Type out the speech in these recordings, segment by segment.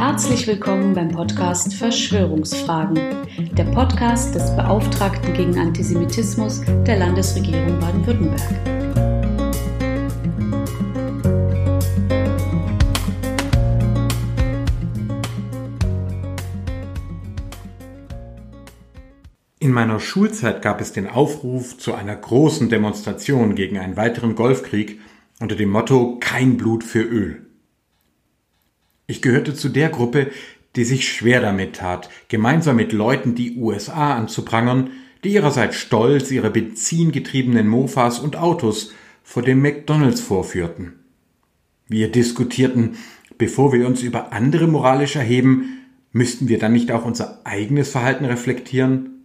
Herzlich willkommen beim Podcast Verschwörungsfragen, der Podcast des Beauftragten gegen Antisemitismus der Landesregierung Baden-Württemberg. In meiner Schulzeit gab es den Aufruf zu einer großen Demonstration gegen einen weiteren Golfkrieg unter dem Motto Kein Blut für Öl. Ich gehörte zu der Gruppe, die sich schwer damit tat, gemeinsam mit Leuten die USA anzuprangern, die ihrerseits stolz ihre benzingetriebenen Mofas und Autos vor dem McDonalds vorführten. Wir diskutierten, bevor wir uns über andere moralisch erheben, müssten wir dann nicht auch unser eigenes Verhalten reflektieren?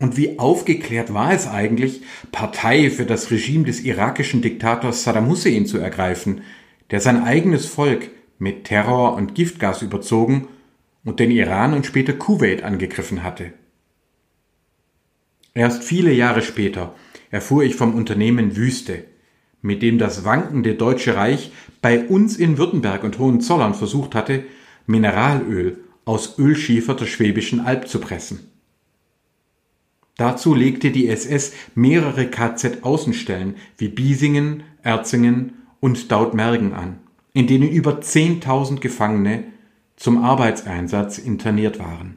Und wie aufgeklärt war es eigentlich, Partei für das Regime des irakischen Diktators Saddam Hussein zu ergreifen, der sein eigenes Volk mit Terror und Giftgas überzogen und den Iran und später Kuwait angegriffen hatte. Erst viele Jahre später erfuhr ich vom Unternehmen Wüste, mit dem das wankende Deutsche Reich bei uns in Württemberg und Hohenzollern versucht hatte, Mineralöl aus Ölschiefer der Schwäbischen Alb zu pressen. Dazu legte die SS mehrere KZ-Außenstellen wie Biesingen, Erzingen und Dautmergen an in denen über 10.000 Gefangene zum Arbeitseinsatz interniert waren.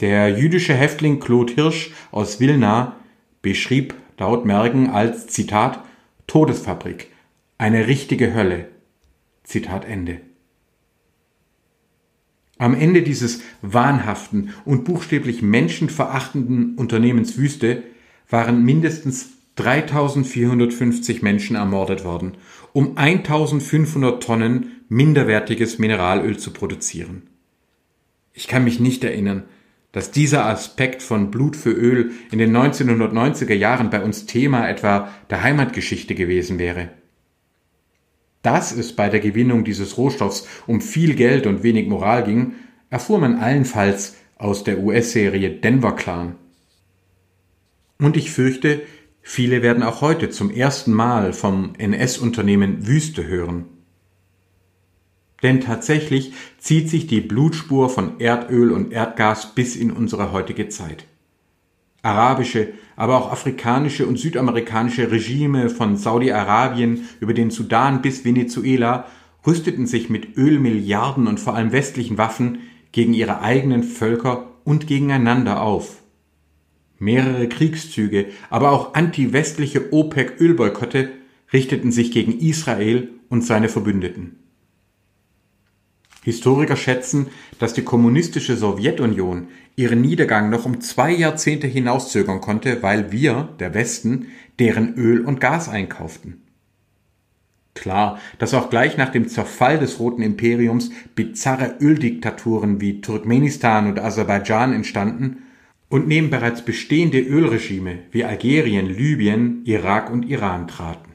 Der jüdische Häftling Claude Hirsch aus Wilna beschrieb laut Mergen als Zitat Todesfabrik, eine richtige Hölle. Zitat Ende. Am Ende dieses wahnhaften und buchstäblich menschenverachtenden Unternehmens Wüste waren mindestens 3450 Menschen ermordet worden, um 1500 Tonnen minderwertiges Mineralöl zu produzieren. Ich kann mich nicht erinnern, dass dieser Aspekt von Blut für Öl in den 1990er Jahren bei uns Thema etwa der Heimatgeschichte gewesen wäre. Dass es bei der Gewinnung dieses Rohstoffs um viel Geld und wenig Moral ging, erfuhr man allenfalls aus der US-Serie Denver Clan. Und ich fürchte, Viele werden auch heute zum ersten Mal vom NS-Unternehmen Wüste hören. Denn tatsächlich zieht sich die Blutspur von Erdöl und Erdgas bis in unsere heutige Zeit. Arabische, aber auch afrikanische und südamerikanische Regime von Saudi-Arabien über den Sudan bis Venezuela rüsteten sich mit Ölmilliarden und vor allem westlichen Waffen gegen ihre eigenen Völker und gegeneinander auf. Mehrere Kriegszüge, aber auch anti-westliche OPEC-Ölboykotte richteten sich gegen Israel und seine Verbündeten. Historiker schätzen, dass die kommunistische Sowjetunion ihren Niedergang noch um zwei Jahrzehnte hinauszögern konnte, weil wir, der Westen, deren Öl und Gas einkauften. Klar, dass auch gleich nach dem Zerfall des Roten Imperiums bizarre Öldiktaturen wie Turkmenistan und Aserbaidschan entstanden und neben bereits bestehende Ölregime wie Algerien, Libyen, Irak und Iran traten.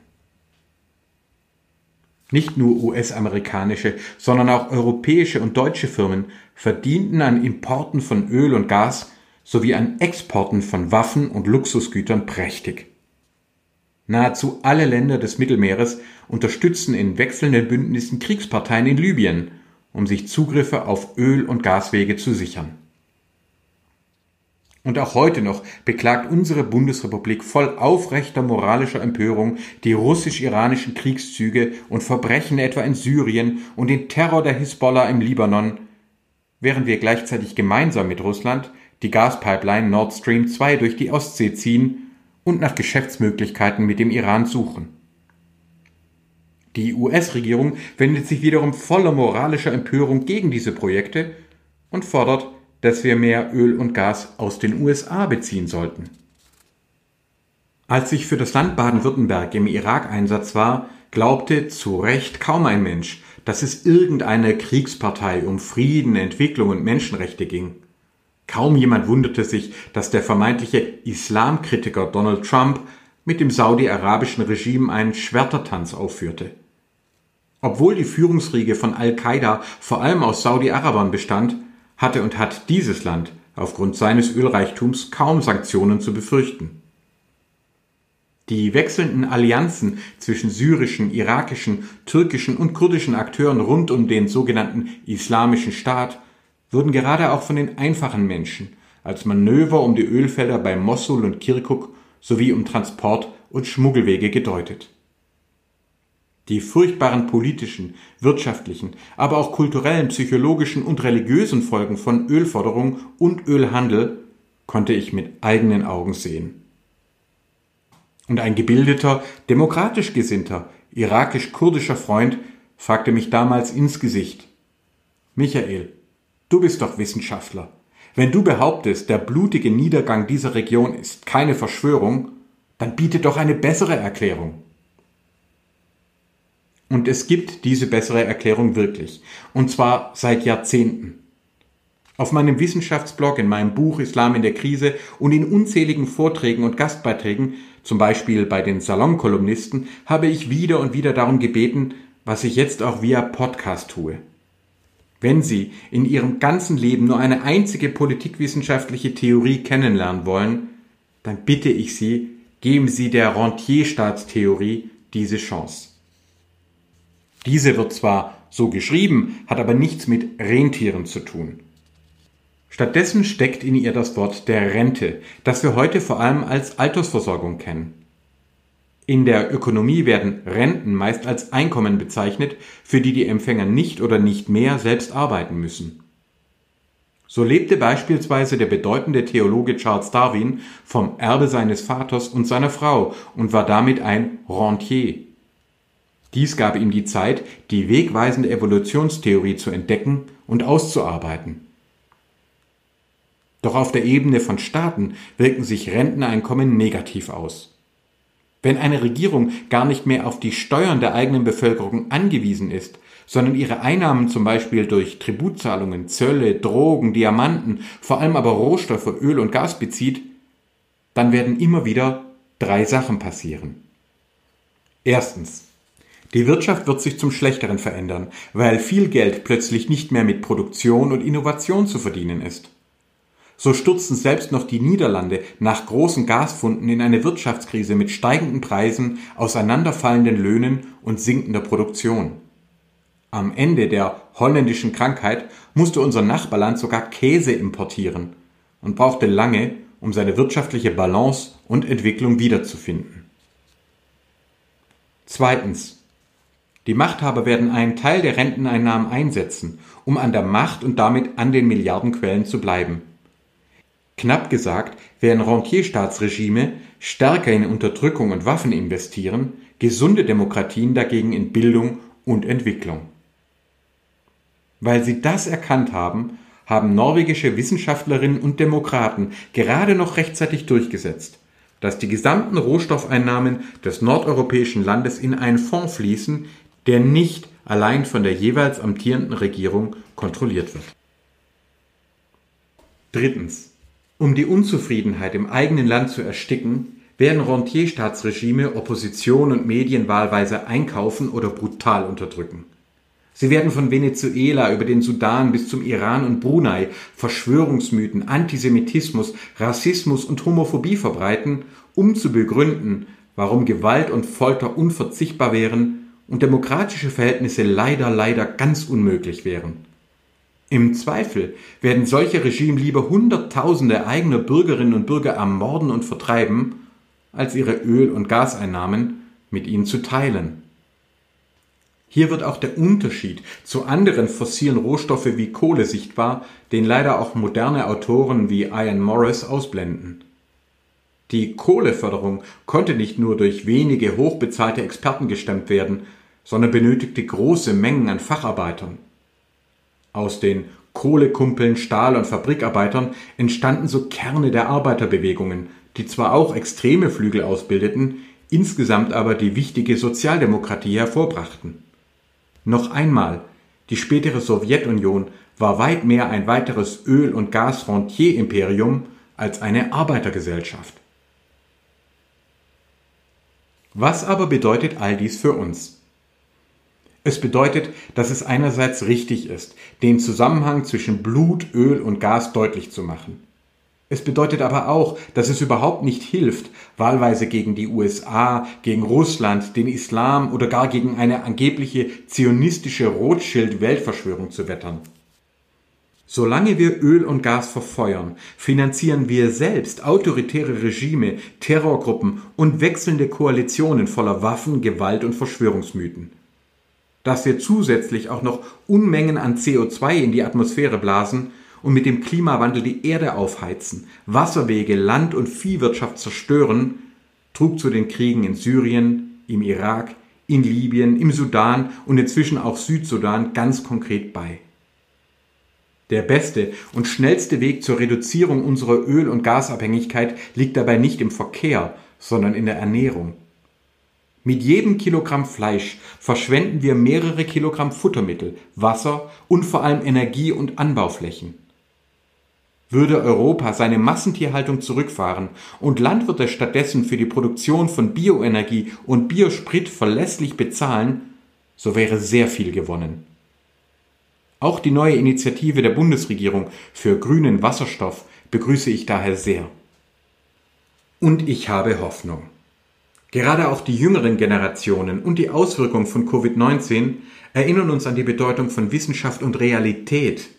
Nicht nur US-amerikanische, sondern auch europäische und deutsche Firmen verdienten an Importen von Öl und Gas sowie an Exporten von Waffen und Luxusgütern prächtig. Nahezu alle Länder des Mittelmeeres unterstützen in wechselnden Bündnissen Kriegsparteien in Libyen, um sich Zugriffe auf Öl- und Gaswege zu sichern. Und auch heute noch beklagt unsere Bundesrepublik voll aufrechter moralischer Empörung die russisch-iranischen Kriegszüge und Verbrechen etwa in Syrien und den Terror der Hisbollah im Libanon, während wir gleichzeitig gemeinsam mit Russland die Gaspipeline Nord Stream 2 durch die Ostsee ziehen und nach Geschäftsmöglichkeiten mit dem Iran suchen. Die US-Regierung wendet sich wiederum voller moralischer Empörung gegen diese Projekte und fordert dass wir mehr Öl und Gas aus den USA beziehen sollten. Als ich für das Land Baden-Württemberg im Irak-Einsatz war, glaubte zu Recht kaum ein Mensch, dass es irgendeine Kriegspartei um Frieden, Entwicklung und Menschenrechte ging. Kaum jemand wunderte sich, dass der vermeintliche Islamkritiker Donald Trump mit dem saudi-arabischen Regime einen Schwertertanz aufführte. Obwohl die Führungsriege von Al-Qaida vor allem aus Saudi-Arabern bestand, hatte und hat dieses Land aufgrund seines Ölreichtums kaum Sanktionen zu befürchten. Die wechselnden Allianzen zwischen syrischen, irakischen, türkischen und kurdischen Akteuren rund um den sogenannten Islamischen Staat wurden gerade auch von den einfachen Menschen als Manöver um die Ölfelder bei Mossul und Kirkuk sowie um Transport- und Schmuggelwege gedeutet. Die furchtbaren politischen, wirtschaftlichen, aber auch kulturellen, psychologischen und religiösen Folgen von Ölforderung und Ölhandel konnte ich mit eigenen Augen sehen. Und ein gebildeter, demokratisch gesinnter, irakisch-kurdischer Freund fragte mich damals ins Gesicht. Michael, du bist doch Wissenschaftler. Wenn du behauptest, der blutige Niedergang dieser Region ist keine Verschwörung, dann biete doch eine bessere Erklärung. Und es gibt diese bessere Erklärung wirklich. Und zwar seit Jahrzehnten. Auf meinem Wissenschaftsblog, in meinem Buch Islam in der Krise und in unzähligen Vorträgen und Gastbeiträgen zum Beispiel bei den Salonkolumnisten, habe ich wieder und wieder darum gebeten, was ich jetzt auch via Podcast tue. Wenn Sie in Ihrem ganzen Leben nur eine einzige politikwissenschaftliche Theorie kennenlernen wollen, dann bitte ich Sie, geben Sie der Rentierstaatstheorie diese Chance. Diese wird zwar so geschrieben, hat aber nichts mit Rentieren zu tun. Stattdessen steckt in ihr das Wort der Rente, das wir heute vor allem als Altersversorgung kennen. In der Ökonomie werden Renten meist als Einkommen bezeichnet, für die die Empfänger nicht oder nicht mehr selbst arbeiten müssen. So lebte beispielsweise der bedeutende Theologe Charles Darwin vom Erbe seines Vaters und seiner Frau und war damit ein Rentier. Dies gab ihm die Zeit, die wegweisende Evolutionstheorie zu entdecken und auszuarbeiten. Doch auf der Ebene von Staaten wirken sich Renteneinkommen negativ aus. Wenn eine Regierung gar nicht mehr auf die Steuern der eigenen Bevölkerung angewiesen ist, sondern ihre Einnahmen zum Beispiel durch Tributzahlungen, Zölle, Drogen, Diamanten, vor allem aber Rohstoffe, Öl und Gas bezieht, dann werden immer wieder drei Sachen passieren. Erstens. Die Wirtschaft wird sich zum Schlechteren verändern, weil viel Geld plötzlich nicht mehr mit Produktion und Innovation zu verdienen ist. So stürzten selbst noch die Niederlande nach großen Gasfunden in eine Wirtschaftskrise mit steigenden Preisen, auseinanderfallenden Löhnen und sinkender Produktion. Am Ende der holländischen Krankheit musste unser Nachbarland sogar Käse importieren und brauchte lange, um seine wirtschaftliche Balance und Entwicklung wiederzufinden. Zweitens. Die Machthaber werden einen Teil der Renteneinnahmen einsetzen, um an der Macht und damit an den Milliardenquellen zu bleiben. Knapp gesagt, während Rentierstaatsregime stärker in Unterdrückung und Waffen investieren, gesunde Demokratien dagegen in Bildung und Entwicklung. Weil sie das erkannt haben, haben norwegische Wissenschaftlerinnen und Demokraten gerade noch rechtzeitig durchgesetzt, dass die gesamten Rohstoffeinnahmen des nordeuropäischen Landes in einen Fonds fließen, der nicht allein von der jeweils amtierenden Regierung kontrolliert wird. Drittens. Um die Unzufriedenheit im eigenen Land zu ersticken, werden Rentierstaatsregime Opposition und Medien wahlweise einkaufen oder brutal unterdrücken. Sie werden von Venezuela über den Sudan bis zum Iran und Brunei Verschwörungsmythen, Antisemitismus, Rassismus und Homophobie verbreiten, um zu begründen, warum Gewalt und Folter unverzichtbar wären und demokratische Verhältnisse leider, leider ganz unmöglich wären. Im Zweifel werden solche Regime lieber Hunderttausende eigener Bürgerinnen und Bürger ermorden und vertreiben, als ihre Öl- und Gaseinnahmen mit ihnen zu teilen. Hier wird auch der Unterschied zu anderen fossilen Rohstoffe wie Kohle sichtbar, den leider auch moderne Autoren wie Ian Morris ausblenden. Die Kohleförderung konnte nicht nur durch wenige hochbezahlte Experten gestemmt werden, sondern benötigte große Mengen an Facharbeitern. Aus den Kohlekumpeln, Stahl- und Fabrikarbeitern entstanden so Kerne der Arbeiterbewegungen, die zwar auch extreme Flügel ausbildeten, insgesamt aber die wichtige Sozialdemokratie hervorbrachten. Noch einmal, die spätere Sowjetunion war weit mehr ein weiteres Öl- und Gasfrontier-Imperium als eine Arbeitergesellschaft. Was aber bedeutet all dies für uns? Es bedeutet, dass es einerseits richtig ist, den Zusammenhang zwischen Blut, Öl und Gas deutlich zu machen. Es bedeutet aber auch, dass es überhaupt nicht hilft, wahlweise gegen die USA, gegen Russland, den Islam oder gar gegen eine angebliche zionistische Rothschild-Weltverschwörung zu wettern. Solange wir Öl und Gas verfeuern, finanzieren wir selbst autoritäre Regime, Terrorgruppen und wechselnde Koalitionen voller Waffen, Gewalt und Verschwörungsmythen. Dass wir zusätzlich auch noch Unmengen an CO2 in die Atmosphäre blasen und mit dem Klimawandel die Erde aufheizen, Wasserwege, Land- und Viehwirtschaft zerstören, trug zu den Kriegen in Syrien, im Irak, in Libyen, im Sudan und inzwischen auch Südsudan ganz konkret bei. Der beste und schnellste Weg zur Reduzierung unserer Öl- und Gasabhängigkeit liegt dabei nicht im Verkehr, sondern in der Ernährung. Mit jedem Kilogramm Fleisch verschwenden wir mehrere Kilogramm Futtermittel, Wasser und vor allem Energie- und Anbauflächen. Würde Europa seine Massentierhaltung zurückfahren und Landwirte stattdessen für die Produktion von Bioenergie und Biosprit verlässlich bezahlen, so wäre sehr viel gewonnen. Auch die neue Initiative der Bundesregierung für grünen Wasserstoff begrüße ich daher sehr. Und ich habe Hoffnung. Gerade auch die jüngeren Generationen und die Auswirkungen von Covid-19 erinnern uns an die Bedeutung von Wissenschaft und Realität,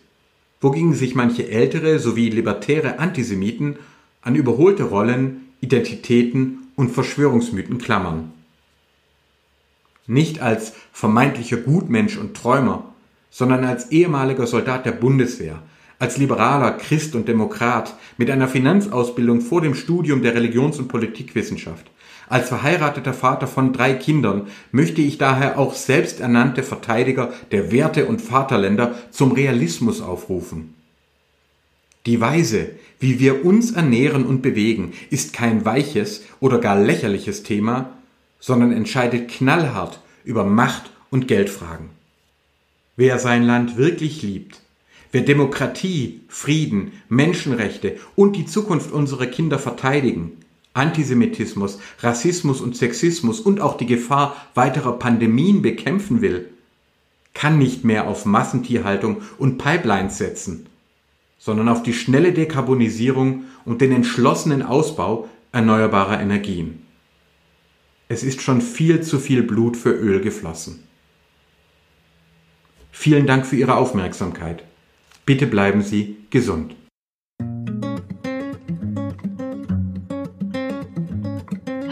wogegen sich manche ältere sowie libertäre Antisemiten an überholte Rollen, Identitäten und Verschwörungsmythen klammern. Nicht als vermeintlicher Gutmensch und Träumer, sondern als ehemaliger Soldat der Bundeswehr, als liberaler Christ und Demokrat mit einer Finanzausbildung vor dem Studium der Religions- und Politikwissenschaft. Als verheirateter Vater von drei Kindern möchte ich daher auch selbsternannte Verteidiger der Werte und Vaterländer zum Realismus aufrufen. Die Weise, wie wir uns ernähren und bewegen, ist kein weiches oder gar lächerliches Thema, sondern entscheidet knallhart über Macht und Geldfragen. Wer sein Land wirklich liebt, wer Demokratie, Frieden, Menschenrechte und die Zukunft unserer Kinder verteidigen, Antisemitismus, Rassismus und Sexismus und auch die Gefahr weiterer Pandemien bekämpfen will, kann nicht mehr auf Massentierhaltung und Pipelines setzen, sondern auf die schnelle Dekarbonisierung und den entschlossenen Ausbau erneuerbarer Energien. Es ist schon viel zu viel Blut für Öl geflossen. Vielen Dank für Ihre Aufmerksamkeit. Bitte bleiben Sie gesund.